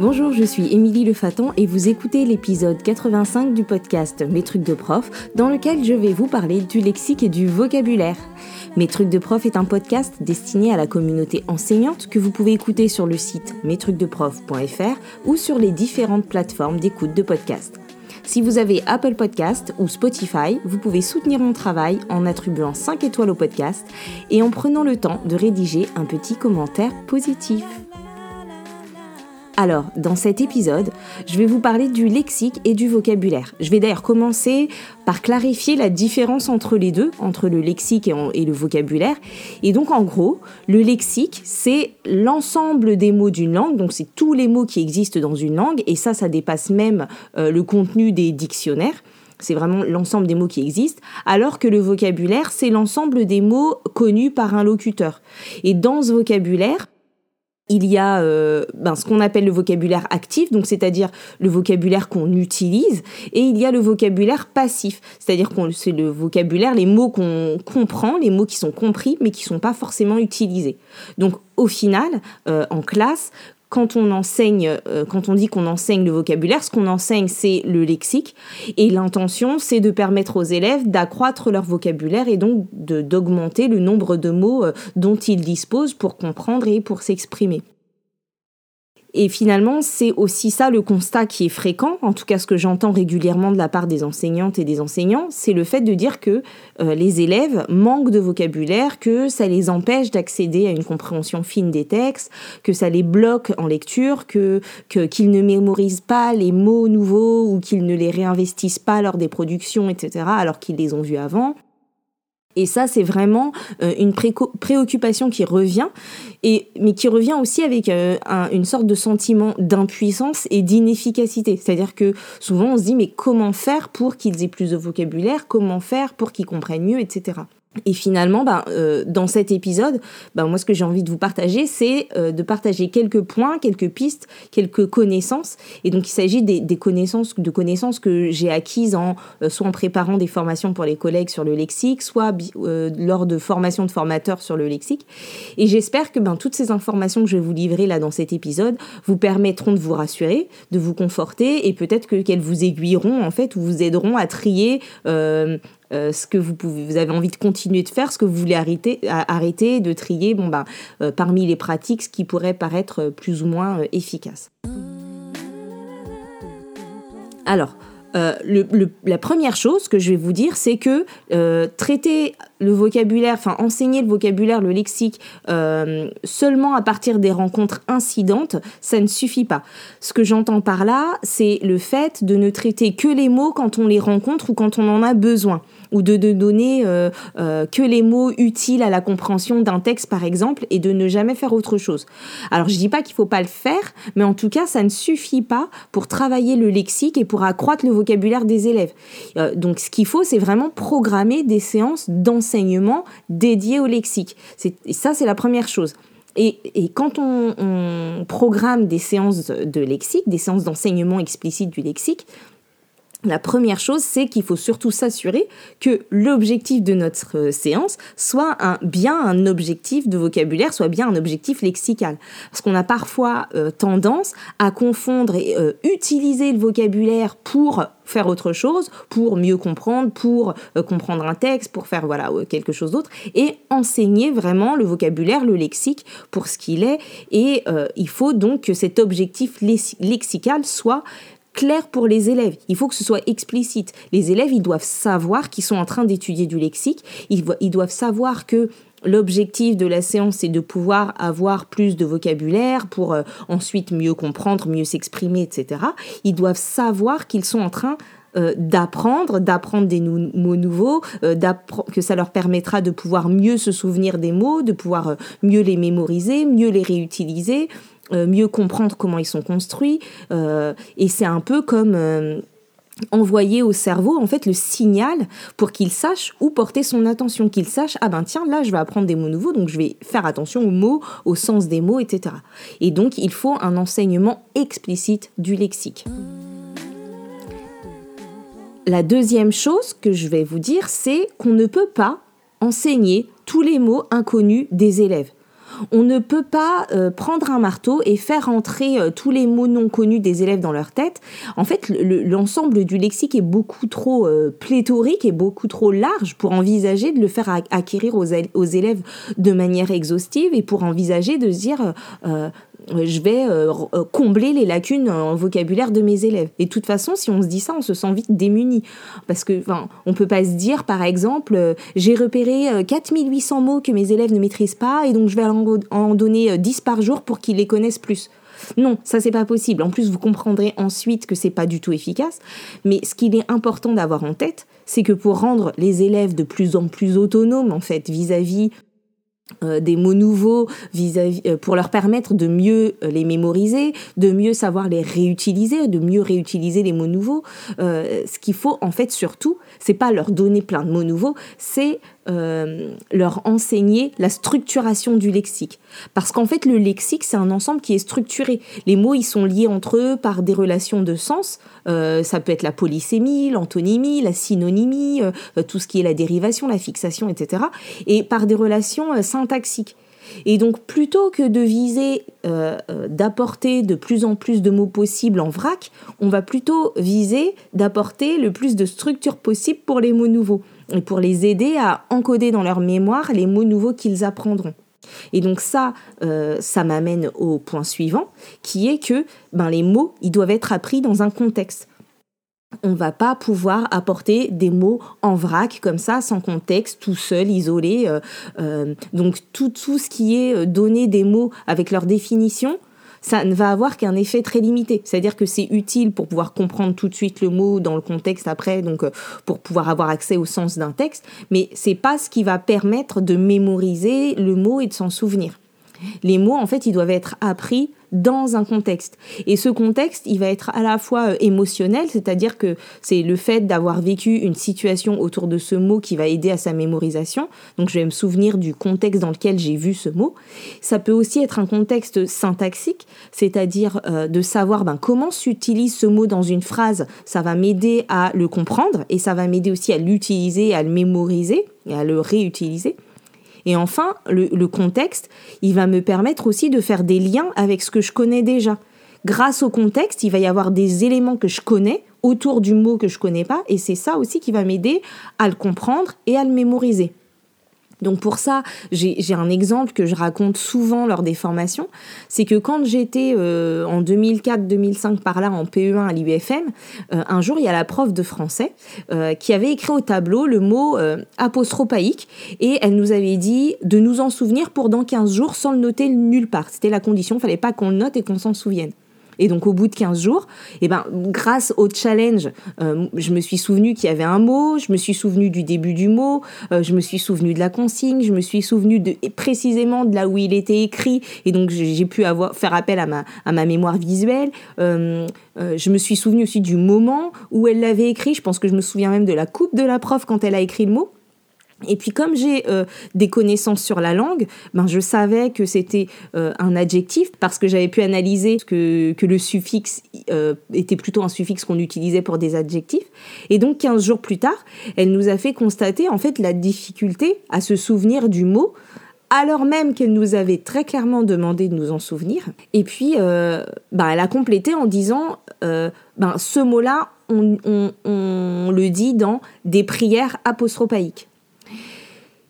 Bonjour, je suis Émilie Le Faton et vous écoutez l'épisode 85 du podcast Mes trucs de prof, dans lequel je vais vous parler du lexique et du vocabulaire. Mes trucs de prof est un podcast destiné à la communauté enseignante que vous pouvez écouter sur le site mestrucsdeprof.fr ou sur les différentes plateformes d'écoute de podcasts. Si vous avez Apple Podcast ou Spotify, vous pouvez soutenir mon travail en attribuant 5 étoiles au podcast et en prenant le temps de rédiger un petit commentaire positif. Alors, dans cet épisode, je vais vous parler du lexique et du vocabulaire. Je vais d'ailleurs commencer par clarifier la différence entre les deux, entre le lexique et, le vocabulaire. Et donc, en gros, le lexique, c'est l'ensemble des mots d'une langue, donc c'est tous les mots qui existent dans une langue, et ça, ça dépasse même euh, le contenu des dictionnaires. C'est vraiment l'ensemble des mots qui existent, alors que le vocabulaire, c'est l'ensemble des mots connus par un locuteur. Et dans ce vocabulaire, il y a euh, ben, ce qu'on appelle le vocabulaire actif, donc c'est-à-dire le vocabulaire qu'on utilise, et il y a le vocabulaire passif, c'est-à-dire qu'on c'est le vocabulaire, les mots qu'on comprend, les mots qui sont compris, mais qui sont pas forcément utilisés. Donc au final, euh, en classe, quand on enseigne, euh, quand on dit qu'on enseigne le vocabulaire, ce qu'on enseigne, c'est le lexique. Et l'intention, c'est de permettre aux élèves d'accroître leur vocabulaire et donc d'augmenter le nombre de mots euh, dont ils disposent pour comprendre et pour s'exprimer. Et finalement, c'est aussi ça le constat qui est fréquent, en tout cas ce que j'entends régulièrement de la part des enseignantes et des enseignants, c'est le fait de dire que euh, les élèves manquent de vocabulaire, que ça les empêche d'accéder à une compréhension fine des textes, que ça les bloque en lecture, que qu'ils ne mémorisent pas les mots nouveaux ou qu'ils ne les réinvestissent pas lors des productions, etc., alors qu'ils les ont vus avant. Et ça, c'est vraiment euh, une préoccupation qui revient, et, mais qui revient aussi avec euh, une sorte de sentiment d'impuissance et d'inefficacité. C'est-à-dire que souvent, on se dit, mais comment faire pour qu'ils aient plus de vocabulaire? Comment faire pour qu'ils comprennent mieux, etc. Et finalement, ben, euh, dans cet épisode, ben, moi, ce que j'ai envie de vous partager, c'est euh, de partager quelques points, quelques pistes, quelques connaissances. Et donc, il s'agit des, connaissances, de connaissances que j'ai acquises en euh, soit en préparant des formations pour les collègues sur le lexique, soit lors de formations de formateurs sur le lexique. Et j'espère que ben, toutes ces informations que je vais vous livrer là dans cet épisode vous permettront de vous rassurer, de vous conforter, et peut-être que qu'elles vous aiguilleront en fait ou vous aideront à trier euh, ce que vous, avez envie de continuer de faire, ce que vous voulez arrêter, de trier bon, ben, euh, parmi les pratiques ce qui pourrait paraître plus ou moins euh, la première chose que je vais vous dire, c'est que traiter le vocabulaire, enfin enseigner le vocabulaire, le lexique seulement à partir des rencontres incidentes, ça ne suffit pas. Ce que j'entends par là, c'est le fait de ne traiter que les mots quand on les rencontre ou quand on en a besoin ou de ne donner euh, euh, que les mots utiles à la compréhension d'un texte, par exemple, et de ne jamais faire autre chose. Alors, je dis pas qu'il faut pas le faire, mais en tout cas, ça ne suffit pas pour travailler le lexique et pour accroître le vocabulaire des élèves. Euh, donc, ce qu'il faut, c'est vraiment programmer des séances d'enseignement dédiées au lexique. Et ça, c'est la première chose. Et, et, quand on, on, programme des séances de lexique, des séances d'enseignement explicite du lexique, la première chose, c'est qu'il faut surtout s'assurer que l'objectif de notre euh, séance soit un, bien un objectif de vocabulaire, soit bien un objectif lexical. Parce qu'on a parfois euh, tendance à confondre et euh, utiliser le vocabulaire pour faire autre chose, pour mieux comprendre, pour comprendre un texte, pour faire voilà quelque chose d'autre, et enseigner vraiment le vocabulaire, le lexique pour ce qu'il est. Et il faut donc que cet objectif lexical soit clair pour les élèves. Il faut que ce soit explicite. Les élèves, ils doivent savoir qu'ils sont en train d'étudier du lexique. Ils, doivent savoir que L'objectif de la séance, c'est de pouvoir avoir plus de vocabulaire pour euh, ensuite mieux comprendre, mieux s'exprimer, etc. Ils doivent savoir qu'ils sont en train euh, d'apprendre, d'apprendre des mots nouveaux, euh, que ça leur permettra de pouvoir mieux se souvenir des mots, de pouvoir mieux les mémoriser, mieux les réutiliser, mieux comprendre comment ils sont construits. Euh, et c'est un peu comme euh, envoyer au cerveau en fait le signal pour qu'il sache où porter son attention, qu'il sache ah ben tiens là je vais apprendre des mots nouveaux donc je vais faire attention aux mots, au sens des mots, etc. Et donc il faut un enseignement explicite du lexique. La deuxième chose que je vais vous dire, c'est qu'on ne peut pas enseigner tous les mots inconnus des élèves. On ne peut pas euh, prendre un marteau et faire entrer euh, tous les mots non connus des élèves dans leur tête. En fait, l'ensemble du lexique est beaucoup trop euh, pléthorique et beaucoup trop large pour envisager de le faire acquérir aux, aux, élèves de manière exhaustive et pour envisager de se dire je vais euh, euh, combler les lacunes en vocabulaire de mes élèves. Et de toute façon, si on se dit ça, on se sent vite démuni. Parce que, enfin, on peut pas se dire, par exemple, euh, j'ai repéré 4800 mots que mes élèves ne maîtrisent pas et donc je vais en donner 10 par jour pour qu'ils les connaissent plus. Non, ça c'est pas possible. En plus, vous comprendrez ensuite que c'est pas du tout efficace. Mais ce qu'il est important d'avoir en tête, c'est que pour rendre les élèves de plus en plus autonomes, en fait, vis-à-vis vis à vis euh, des mots nouveaux vis-à-vis euh, pour leur permettre de mieux euh, les mémoriser, de mieux savoir les réutiliser, de mieux réutiliser les mots nouveaux. ce qu'il faut en fait surtout, c'est pas leur donner plein de mots nouveaux, c'est euh, leur enseigner la structuration du lexique. Parce qu'en fait, le lexique, c'est un ensemble qui est structuré. Les mots, ils sont liés entre eux par des relations de sens. Euh, ça peut être la polysémie, l'antonymie, la synonymie, euh, tout ce qui est la dérivation, la fixation, etc. Et par des relations syntaxiques. Et donc, plutôt que de viser d'apporter de plus en plus de mots possibles en vrac, on va plutôt viser d'apporter le plus de structures possibles pour les mots nouveaux et pour les aider à encoder dans leur mémoire les mots nouveaux qu'ils apprendront. Et donc ça, euh, ça m'amène au point suivant, qui est que ben, les mots, ils doivent être appris dans un contexte. On ne va pas pouvoir apporter des mots en vrac comme ça, sans contexte, tout seul, isolé. Euh, euh, donc tout, tout ce qui est donner des mots avec leur définition, ça ne va avoir qu'un effet très limité. C'est-à-dire que c'est utile pour pouvoir comprendre tout de suite le mot dans le contexte après, donc euh, pour pouvoir avoir accès au sens d'un texte, mais c'est pas ce qui va permettre de mémoriser le mot et de s'en souvenir. Les mots, en fait, ils doivent être appris dans un contexte. Et ce contexte, il va être à la fois euh, émotionnel, c'est-à-dire que c'est le fait d'avoir vécu une situation autour de ce mot qui va aider à sa mémorisation. Donc je vais me souvenir du contexte dans lequel j'ai vu ce mot. Ça peut aussi être un contexte syntaxique, c'est-à-dire euh, de savoir ben, comment s'utilise ce mot dans une phrase. Ça va m'aider à le comprendre et ça va m'aider aussi à l'utiliser, à le mémoriser et à le réutiliser. Et enfin, le, contexte, il va me permettre aussi de faire des liens avec ce que je connais déjà. Grâce au contexte, il va y avoir des éléments que je connais autour du mot que je connais pas, et c'est ça aussi qui va m'aider à le comprendre et à le mémoriser. Donc pour ça, j'ai un exemple que je raconte souvent lors des formations, c'est que quand j'étais euh, en 2004-2005 par là en PE1 à l'UFM, euh, un jour il y a la prof de français euh, qui avait écrit au tableau le mot apostropaïque et elle nous avait dit de nous en souvenir pour dans 15 jours sans le noter nulle part. C'était la condition, il fallait pas qu'on le note et qu'on s'en souvienne. Et donc au bout de 15 jours, eh ben, grâce au challenge, euh, je me suis souvenu qu'il y avait un mot, je me suis souvenu du début du mot, euh, je me suis souvenu de la consigne, je me suis souvenu de, précisément de là où il était écrit, et donc j'ai pu avoir, faire appel à ma, à ma mémoire visuelle. Euh, je me suis souvenu aussi du moment où elle l'avait écrit, je pense que je me souviens même de la coupe de la prof quand elle a écrit le mot. Et puis comme j'ai euh, des connaissances sur la langue, ben je savais que c'était euh, un adjectif parce que j'avais pu analyser que, que le suffixe euh, était plutôt un suffixe qu'on utilisait pour des adjectifs. Et donc 15 jours plus tard, elle nous a fait constater en fait la difficulté à se souvenir du mot alors même qu'elle nous avait très clairement demandé de nous en souvenir. Et puis, ben, elle a complété en disant, ben, ce mot-là, on, on, on le dit dans des prières apostropaïques.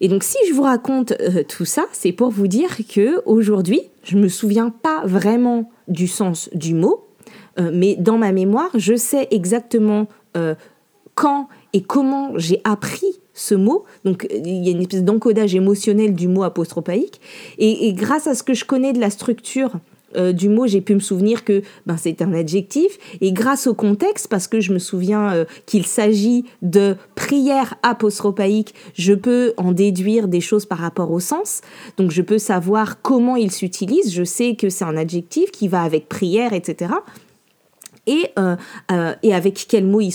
Et donc si je vous raconte euh, tout ça, c'est pour vous dire que aujourd'hui, je me souviens pas vraiment du sens du mot, euh, mais dans ma mémoire, je sais exactement euh, quand et comment j'ai appris ce mot. Donc il y a une espèce d'encodage émotionnel du mot apostropaïque. Et, et, grâce à ce que je connais de la structure euh, du mot, j'ai pu me souvenir que ben, c'est un adjectif. Et grâce au contexte, parce que je me souviens euh, qu'il s'agit de prière apostrophaïque, je peux en déduire des choses par rapport au sens. Donc je peux savoir comment il s'utilise. Je sais que c'est un adjectif qui va avec prière, etc et, euh, euh, et avec quel mot il,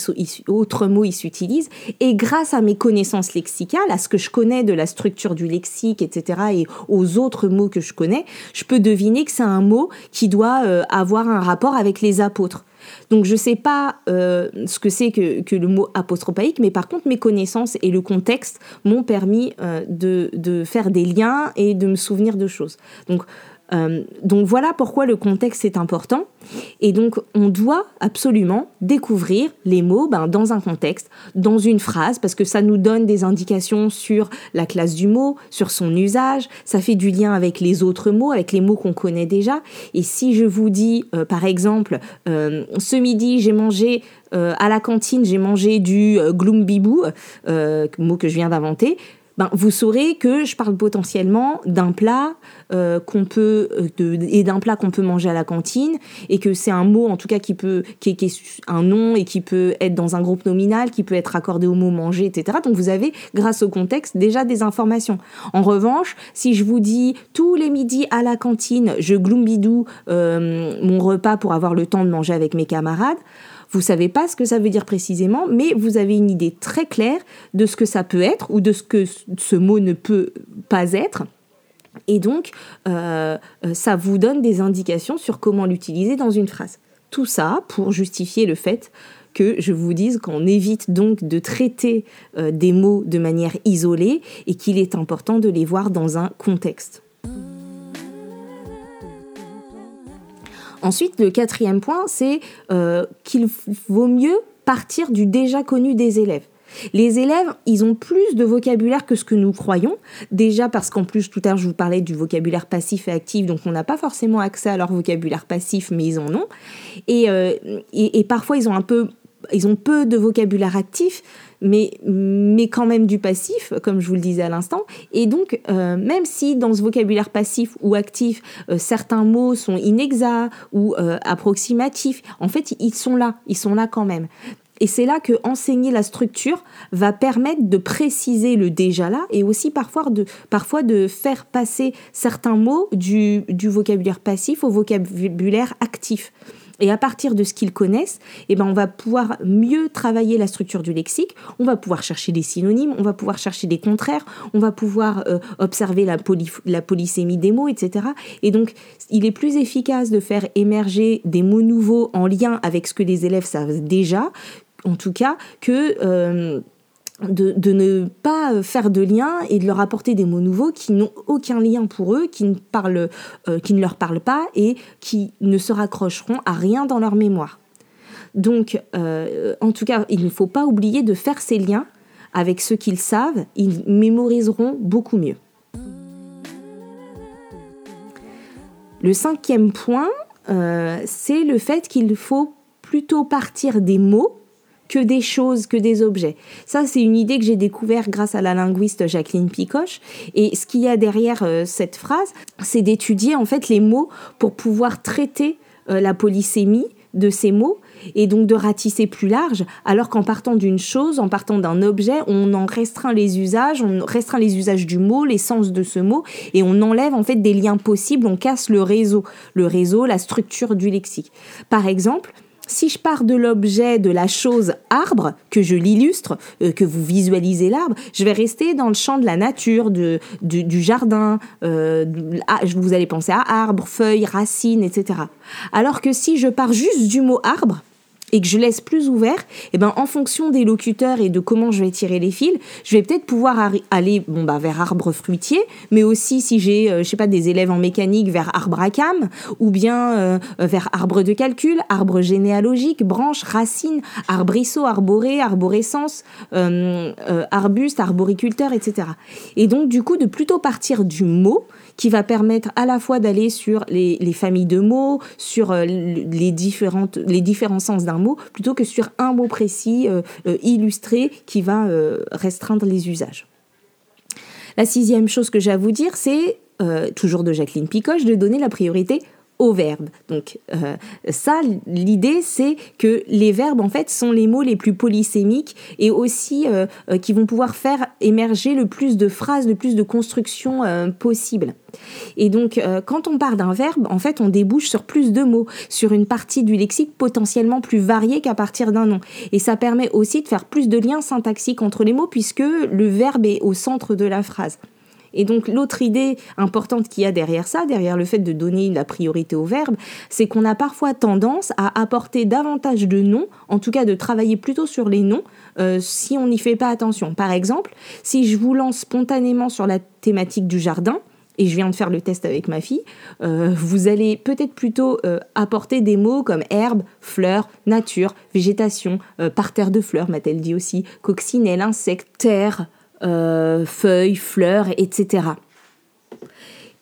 autre mot il s'utilise. Et grâce à mes connaissances lexicales, à ce que je connais de la structure du lexique, etc., et aux autres mots que je connais, je peux deviner que c'est un mot qui doit euh, avoir un rapport avec les apôtres. Donc je ne sais pas ce que c'est que, le mot apostrophaïque, mais par contre mes connaissances et le contexte m'ont permis de, de, faire des liens et de me souvenir de choses. Donc euh, donc voilà pourquoi le contexte est important. Et donc on doit absolument découvrir les mots ben, dans un contexte, dans une phrase, parce que ça nous donne des indications sur la classe du mot, sur son usage, ça fait du lien avec les autres mots, avec les mots qu'on connaît déjà. Et si je vous dis, euh, par exemple, euh, ce midi j'ai mangé à la cantine, j'ai mangé du gloombibou, mot que je viens d'inventer, ben, vous saurez que je parle potentiellement d'un plat euh, qu'on peut euh, et d'un plat qu'on peut manger à la cantine et que c'est un mot en tout cas qui peut qui est, un nom et qui peut être dans un groupe nominal qui peut être accordé au mot manger etc donc vous avez grâce au contexte déjà des informations. En revanche si je vous dis tous les midis à la cantine je gloombidou euh, mon repas pour avoir le temps de manger avec mes camarades vous savez pas ce que ça veut dire précisément, mais vous avez une idée très claire de ce que ça peut être ou de ce que ce mot ne peut pas être. Et donc, euh, euh, ça vous donne des indications sur comment l'utiliser dans une phrase. Tout ça pour justifier le fait que je vous dise qu'on évite donc de traiter euh, des mots de manière isolée et qu'il est important de les voir dans un contexte. Ensuite, le quatrième point, c'est euh, qu'il vaut mieux partir du déjà connu des élèves. Les élèves, ils ont plus de vocabulaire que ce que nous croyons. Déjà parce qu'en plus, tout à l'heure, je vous parlais du vocabulaire passif et actif, donc on n'a pas forcément accès à leur vocabulaire passif, mais ils en ont. Et, euh, parfois, ils ont un peu, ils ont peu de vocabulaire actif, mais, mais quand même du passif, comme je vous le disais à l'instant. Et donc, euh, même si dans ce vocabulaire passif ou actif, euh, certains mots sont inexacts ou euh, approximatifs, en fait, ils sont là, ils sont là quand même. Et c'est là que enseigner la structure va permettre de préciser le déjà là et aussi parfois de, parfois de faire passer certains mots du, du vocabulaire passif au vocabulaire actif. Et à partir de ce qu'ils connaissent, eh ben on va pouvoir mieux travailler la structure du lexique, on va pouvoir chercher des synonymes, on va pouvoir chercher des contraires, on va pouvoir euh, observer la, la polysémie des mots, etc. Et donc, il est plus efficace de faire émerger des mots nouveaux en lien avec ce que les élèves savent déjà, en tout cas, que... Euh, de, ne pas faire de lien et de leur apporter des mots nouveaux qui n'ont aucun lien pour eux, qui ne, parlent, euh, qui ne leur parlent pas et qui ne se raccrocheront à rien dans leur mémoire. Donc, euh, en tout cas, il ne faut pas oublier de faire ces liens avec ce qu'ils savent, ils mémoriseront beaucoup mieux. Le cinquième point, euh, c'est le fait qu'il faut plutôt partir des mots que des choses, que des objets. Ça, c'est une idée que j'ai découvert grâce à la linguiste Jacqueline Picoche. Et ce qu'il y a derrière euh, cette phrase, c'est d'étudier en fait les mots pour pouvoir traiter euh, la polysémie de ces mots et donc de ratisser plus large, alors qu'en partant d'une chose, en partant d'un objet, on en restreint les usages, on restreint les usages du mot, les sens de ce mot, et on enlève en fait des liens possibles, on casse le réseau, le réseau, la structure du lexique. Par exemple, si je pars de l'objet, de la chose arbre, que je l'illustre, euh, que vous visualisez l'arbre, je vais rester dans le champ de la nature, du, jardin. Euh, vous allez penser à arbre, feuilles, racines, etc. Alors que si je pars juste du mot arbre, et que je laisse plus ouvert, et eh ben en fonction des locuteurs et de comment je vais tirer les fils, je vais peut-être pouvoir aller bon bah vers arbre fruitier, mais aussi si j'ai euh, je sais pas des élèves en mécanique vers arbre à cam ou bien euh, vers arbre de calcul, arbre généalogique, branche, racine, arbrisseau, arboré, arborescence, euh, arbuste, arboriculteur, etc. Et donc du coup de plutôt partir du mot qui va permettre à la fois d'aller sur les, familles de mots, sur euh, les, différentes, les différents sens d'un mot, plutôt que sur un mot précis, euh, euh, illustré, qui va restreindre les usages. La sixième chose que j'ai à vous dire, c'est, toujours de Jacqueline Picoche, de donner la priorité au verbe. Donc euh, ça, l'idée, c'est que les verbes, en fait, sont les mots les plus polysémiques et aussi euh, euh, qui vont pouvoir faire émerger le plus de phrases, le plus de constructions possibles. Et donc, quand on part d'un verbe, en fait, on débouche sur plus de mots, sur une partie du lexique potentiellement plus variée qu'à partir d'un nom. Et ça permet aussi de faire plus de liens syntaxiques entre les mots puisque le verbe est au centre de la phrase. Et donc l'autre idée importante qu'il y a derrière ça, derrière le fait de donner la priorité au verbe, c'est qu'on a parfois tendance à apporter davantage de noms, en tout cas de travailler plutôt sur les noms, euh, si on n'y fait pas attention. Par exemple, si je vous lance spontanément sur la thématique du jardin, et je viens de faire le test avec ma fille, euh, vous allez peut-être plutôt euh, apporter des mots comme herbe, fleurs, nature, végétation, parterre de fleurs, m'a-t-elle dit aussi, coccinelle, insecte, terre, feuilles, fleurs, etc.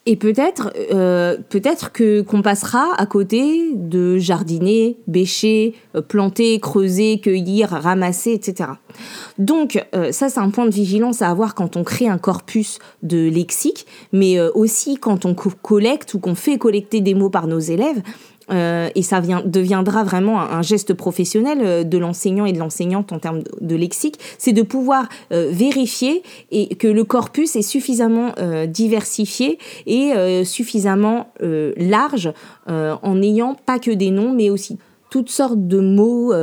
Et peut-être, euh, peut-être que qu'on passera à côté de jardiner, bêcher, euh, planter, creuser, cueillir, ramasser, etc. Donc euh, ça, c'est un point de vigilance à avoir quand on crée un corpus de lexique, mais aussi quand on collecte ou qu'on fait collecter des mots par nos élèves. Euh, et ça vient, deviendra vraiment un, geste professionnel euh, de l'enseignant et de l'enseignante en termes de, lexique, c'est de pouvoir euh, vérifier que le corpus est suffisamment diversifié et suffisamment large en n'ayant pas que des noms, mais aussi toutes sortes de mots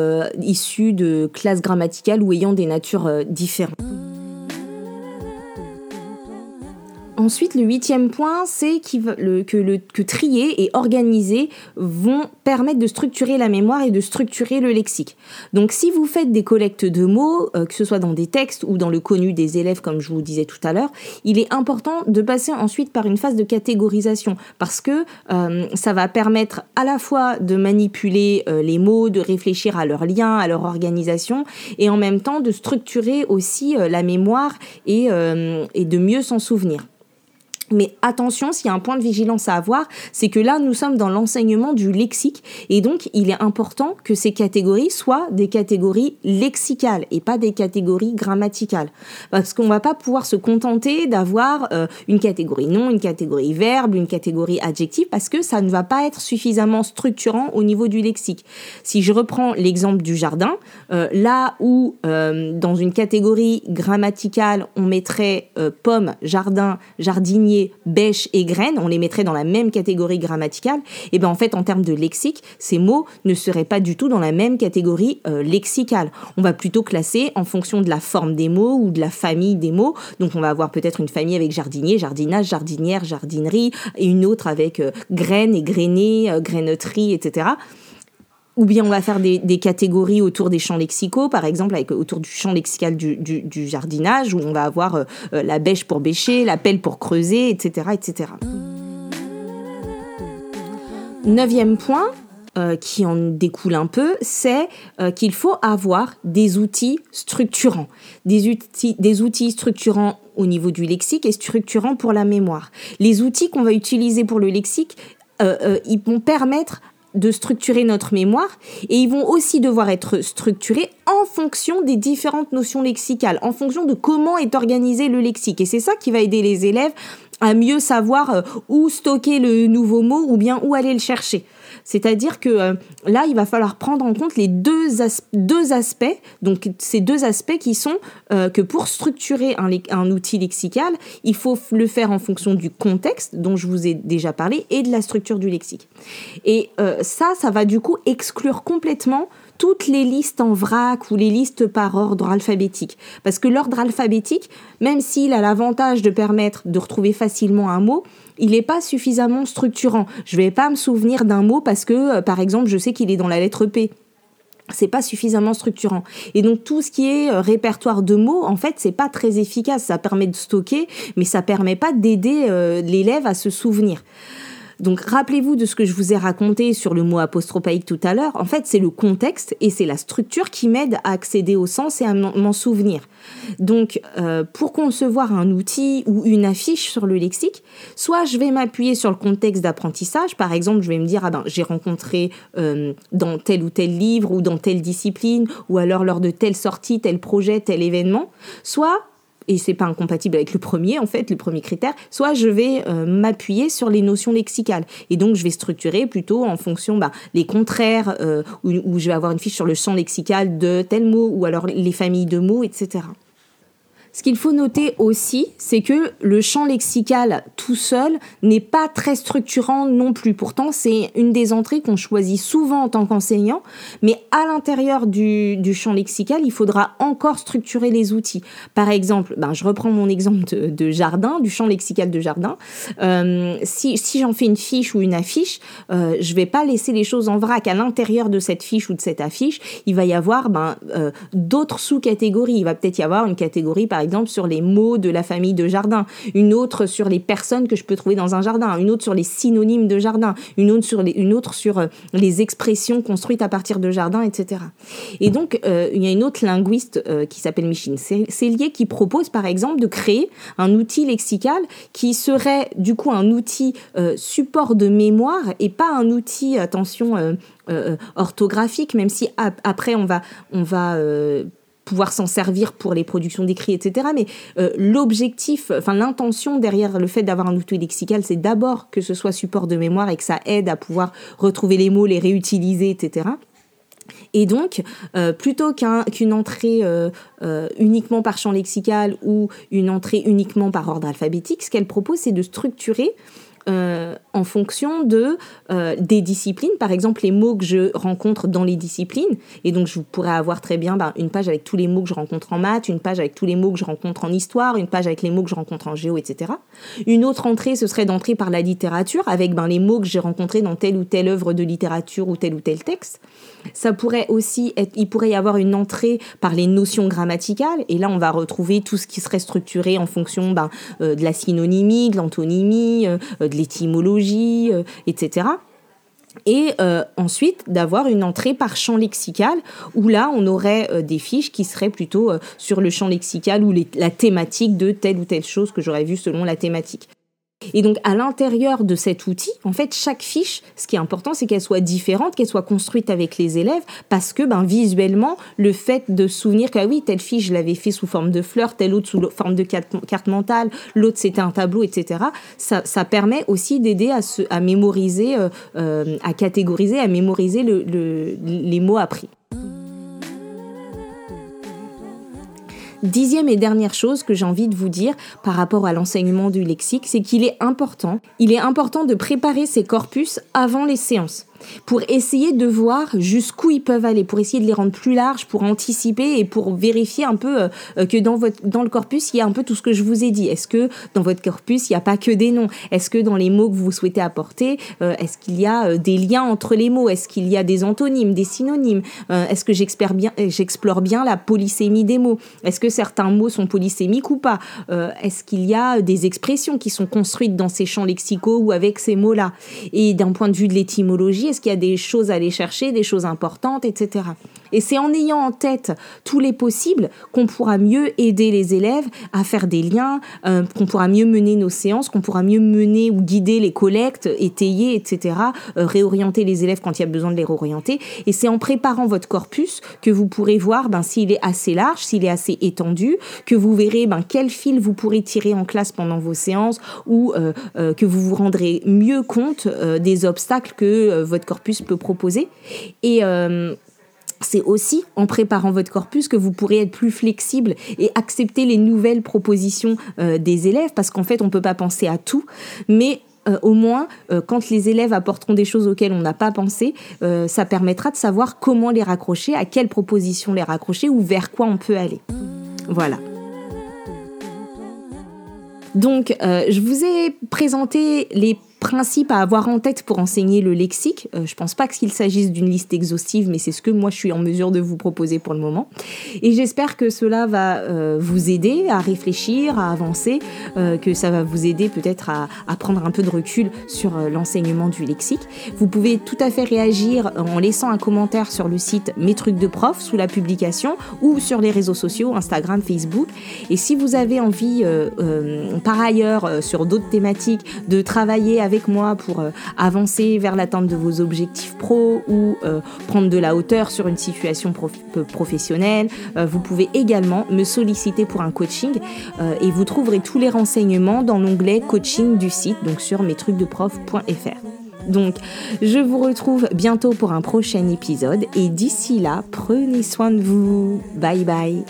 issus de classes grammaticales ou ayant des natures différentes. Ensuite, le huitième point, c'est que, trier et organiser vont permettre de structurer la mémoire et de structurer le lexique. Donc, si vous faites des collectes de mots, euh, que ce soit dans des textes ou dans le connu des élèves, comme je vous disais tout à l'heure, il est important de passer ensuite par une phase de catégorisation parce que euh, ça va permettre à la fois de manipuler euh, les mots, de réfléchir à leurs liens, à leur organisation et en même temps de structurer aussi la mémoire et de mieux s'en souvenir. Mais attention, s'il y a un point de vigilance à avoir, c'est que là, nous sommes dans l'enseignement du lexique et donc il est important que ces catégories soient des catégories lexicales et pas des catégories grammaticales. Parce qu'on va pas pouvoir se contenter d'avoir euh, une catégorie nom, une catégorie verbe, une catégorie adjectif parce que ça ne va pas être suffisamment structurant au niveau du lexique. Si je reprends l'exemple du jardin, euh, là où euh, dans une catégorie grammaticale, on mettrait pomme, jardin, jardinier, bêche et graine, on les mettrait dans la même catégorie grammaticale, et bien en fait en termes de lexique, ces mots ne seraient pas du tout dans la même catégorie euh, lexicale. On va plutôt classer en fonction de la forme des mots ou de la famille des mots. Donc on va avoir peut-être une famille avec jardinier, jardinage, jardinière, jardinerie, et une autre avec euh, graines et grainées, euh, etc ou bien on va faire des, catégories autour des champs lexicaux, par exemple avec, autour du champ lexical du, jardinage, où on va avoir euh, euh, la bêche pour bêcher, la pelle pour creuser, etc. etc. Neuvième point, euh, qui en découle un peu, c'est qu'il faut avoir des outils structurants. Des outils, des outils structurants au niveau du lexique et structurants pour la mémoire. Les outils qu'on va utiliser pour le lexique, ils vont permettre de structurer notre mémoire et ils vont aussi devoir être structurés en fonction des différentes notions lexicales, en fonction de comment est organisé le lexique. Et c'est ça qui va aider les élèves à mieux savoir euh, où stocker le nouveau mot ou bien où aller le chercher. C'est-à-dire que euh, là, il va falloir prendre en compte les deux, aspects, donc ces deux aspects qui sont euh, que pour structurer un, un, outil lexical, il faut le faire en fonction du contexte dont je vous ai déjà parlé et de la structure du lexique. Et euh, ça, ça va du coup exclure complètement toutes les listes en vrac ou les listes par ordre alphabétique. Parce que l'ordre alphabétique, même s'il a l'avantage de permettre de retrouver facilement un mot, il n'est pas suffisamment structurant. Je vais pas me souvenir d'un mot parce que, euh, par exemple, je sais qu'il est dans la lettre P c'est pas suffisamment structurant. Et donc tout ce qui est euh, répertoire de mots, en fait, c'est pas très efficace. Ça permet de stocker, mais ça permet pas d'aider euh, l'élève à se souvenir. Donc rappelez-vous de ce que je vous ai raconté sur le mot apostrophaïque tout à l'heure. En fait, c'est le contexte et c'est la structure qui m'aide à accéder au sens et à m'en souvenir. Donc euh, pour concevoir un outil ou une affiche sur le lexique, soit je vais m'appuyer sur le contexte d'apprentissage. Par exemple, je vais me dire ah ben j'ai rencontré euh, dans tel ou tel livre ou dans telle discipline ou alors lors de telle sortie, tel projet, tel événement. Soit et c'est pas incompatible avec le premier en fait, le premier critère, soit je vais euh, m'appuyer sur les notions lexicales et donc je vais structurer plutôt en fonction bah, les contraires euh, où, je vais avoir une fiche sur le champ lexical de tel mot ou alors les familles de mots, etc. Ce qu'il faut noter aussi, c'est que le champ lexical tout seul n'est pas très structurant non plus. Pourtant, c'est une des entrées qu'on choisit souvent en tant qu'enseignant, mais à l'intérieur du, champ lexical, il faudra encore structurer les outils. Par exemple, ben, je reprends mon exemple de, jardin, du champ lexical de jardin. Euh, si, j'en fais une fiche ou une affiche, euh, je vais pas laisser les choses en vrac. À l'intérieur de cette fiche ou de cette affiche, il va y avoir ben, euh, d'autres sous-catégories. Il va peut-être y avoir une catégorie, par par exemple sur les mots de la famille de jardin, une autre sur les personnes que je peux trouver dans un jardin, une autre sur les synonymes de jardin, une autre sur les, une autre sur euh, les expressions construites à partir de jardin, etc. Et donc, euh, il y a une autre linguiste euh, qui s'appelle Michine Cellier qui propose par exemple de créer un outil lexical qui serait du coup un outil support de mémoire et pas un outil, attention, orthographique, même si après on va, on va pouvoir s'en servir pour les productions d'écrits, etc. Mais euh, l'objectif, enfin l'intention derrière le fait d'avoir un outil lexical, c'est d'abord que ce soit support de mémoire et que ça aide à pouvoir retrouver les mots, les réutiliser, etc. Et donc, euh, plutôt qu'une entrée euh, uniquement par champ lexical ou une entrée uniquement par ordre alphabétique, ce qu'elle propose, c'est de structurer euh, en fonction de euh, des disciplines, par exemple les mots que je rencontre dans les disciplines. Et donc je pourrais avoir très bien ben, une page avec tous les mots que je rencontre en maths, une page avec tous les mots que je rencontre en histoire, une page avec les mots que je rencontre en géo, etc. Une autre entrée, ce serait d'entrer par la littérature, avec ben, les mots que j'ai rencontrés dans telle ou telle œuvre de littérature ou tel ou tel texte. Ça pourrait aussi être, il pourrait y avoir une entrée par les notions grammaticales, et là on va retrouver tout ce qui serait structuré en fonction ben, euh, de la synonymie, de l'antonymie, de l'étymologie, euh, etc. Et euh, ensuite d'avoir une entrée par champ lexical, où là on aurait euh, des fiches qui seraient plutôt sur le champ lexical ou la thématique de telle ou telle chose que j'aurais vu selon la thématique. Et donc, à l'intérieur de cet outil, en fait, chaque fiche, ce qui est important, c'est qu'elle soit différente, qu'elle soit construite avec les élèves, parce que, ben, visuellement, le fait de souvenir que, ah oui, telle fiche, je l'avais fait sous forme de fleurs, telle autre sous forme de carte, mentale, l'autre, c'était un tableau, etc., ça, permet aussi d'aider à, se, à mémoriser, euh, euh, à catégoriser, à mémoriser le, les mots appris. Dixième et dernière chose que j'ai envie de vous dire par rapport à l'enseignement du lexique, c'est qu'il est important, il est important de préparer ses corpus avant les séances pour essayer de voir jusqu'où ils peuvent aller, pour essayer de les rendre plus larges, pour anticiper et pour vérifier un peu euh, que dans, votre, dans le corpus, il y a un peu tout ce que je vous ai dit. Est-ce que dans votre corpus, il n'y a pas que des noms? Est-ce que dans les mots que vous souhaitez apporter, euh, est-ce qu'il y a euh, des liens entre les mots? Est-ce qu'il y a des antonymes, des synonymes? Est-ce que j'explore bien, j'explore bien la polysémie des mots? Est-ce que certains mots sont polysémiques ou pas? Est-ce qu'il y a des expressions qui sont construites dans ces champs lexicaux ou avec ces mots-là? Et d'un point de vue de l'étymologie, est-ce qu'il y a des choses à aller chercher, des choses importantes, etc. Et c'est en ayant en tête tous les possibles qu'on pourra mieux aider les élèves à faire des liens, euh, qu'on pourra mieux mener nos séances, qu'on pourra mieux mener ou guider les collectes, étayer, etc., euh, réorienter les élèves quand il y a besoin de les réorienter. Et c'est en préparant votre corpus que vous pourrez voir ben, s'il est assez large, s'il est assez étendu, que vous verrez ben, quel fil vous pourrez tirer en classe pendant vos séances ou euh, que vous vous rendrez mieux compte des obstacles que votre corpus peut proposer. Et c'est aussi en préparant votre corpus que vous pourrez être plus flexible et accepter les nouvelles propositions euh, des élèves, parce qu'en fait, on ne peut pas penser à tout, mais euh, au moins, euh, quand les élèves apporteront des choses auxquelles on n'a pas pensé, ça permettra de savoir comment les raccrocher, à quelles propositions les raccrocher ou vers quoi on peut aller. Voilà. Donc, je vous ai présenté les principe à avoir en tête pour enseigner le lexique. Euh, je pense pas qu'il s'agisse d'une liste exhaustive, mais c'est ce que moi je suis en mesure de vous proposer pour le moment. Et j'espère que cela va euh, vous aider à réfléchir, à avancer, euh, que ça va vous aider peut-être à, à, prendre un peu de recul sur l'enseignement du lexique. Vous pouvez tout à fait réagir en laissant un commentaire sur le site Mes trucs de prof sous la publication ou sur les réseaux sociaux, Instagram, Facebook. Et si vous avez envie, par ailleurs, sur d'autres thématiques, de travailler avec avec moi pour euh, avancer vers l'atteinte de vos objectifs pro ou euh, prendre de la hauteur sur une situation euh, professionnelle, vous pouvez également me solliciter pour un coaching et vous trouverez tous les renseignements dans l'onglet coaching du site, donc sur mestrucsdeprof.fr. Donc, je vous retrouve bientôt pour un prochain épisode et d'ici là, prenez soin de vous. Bye bye.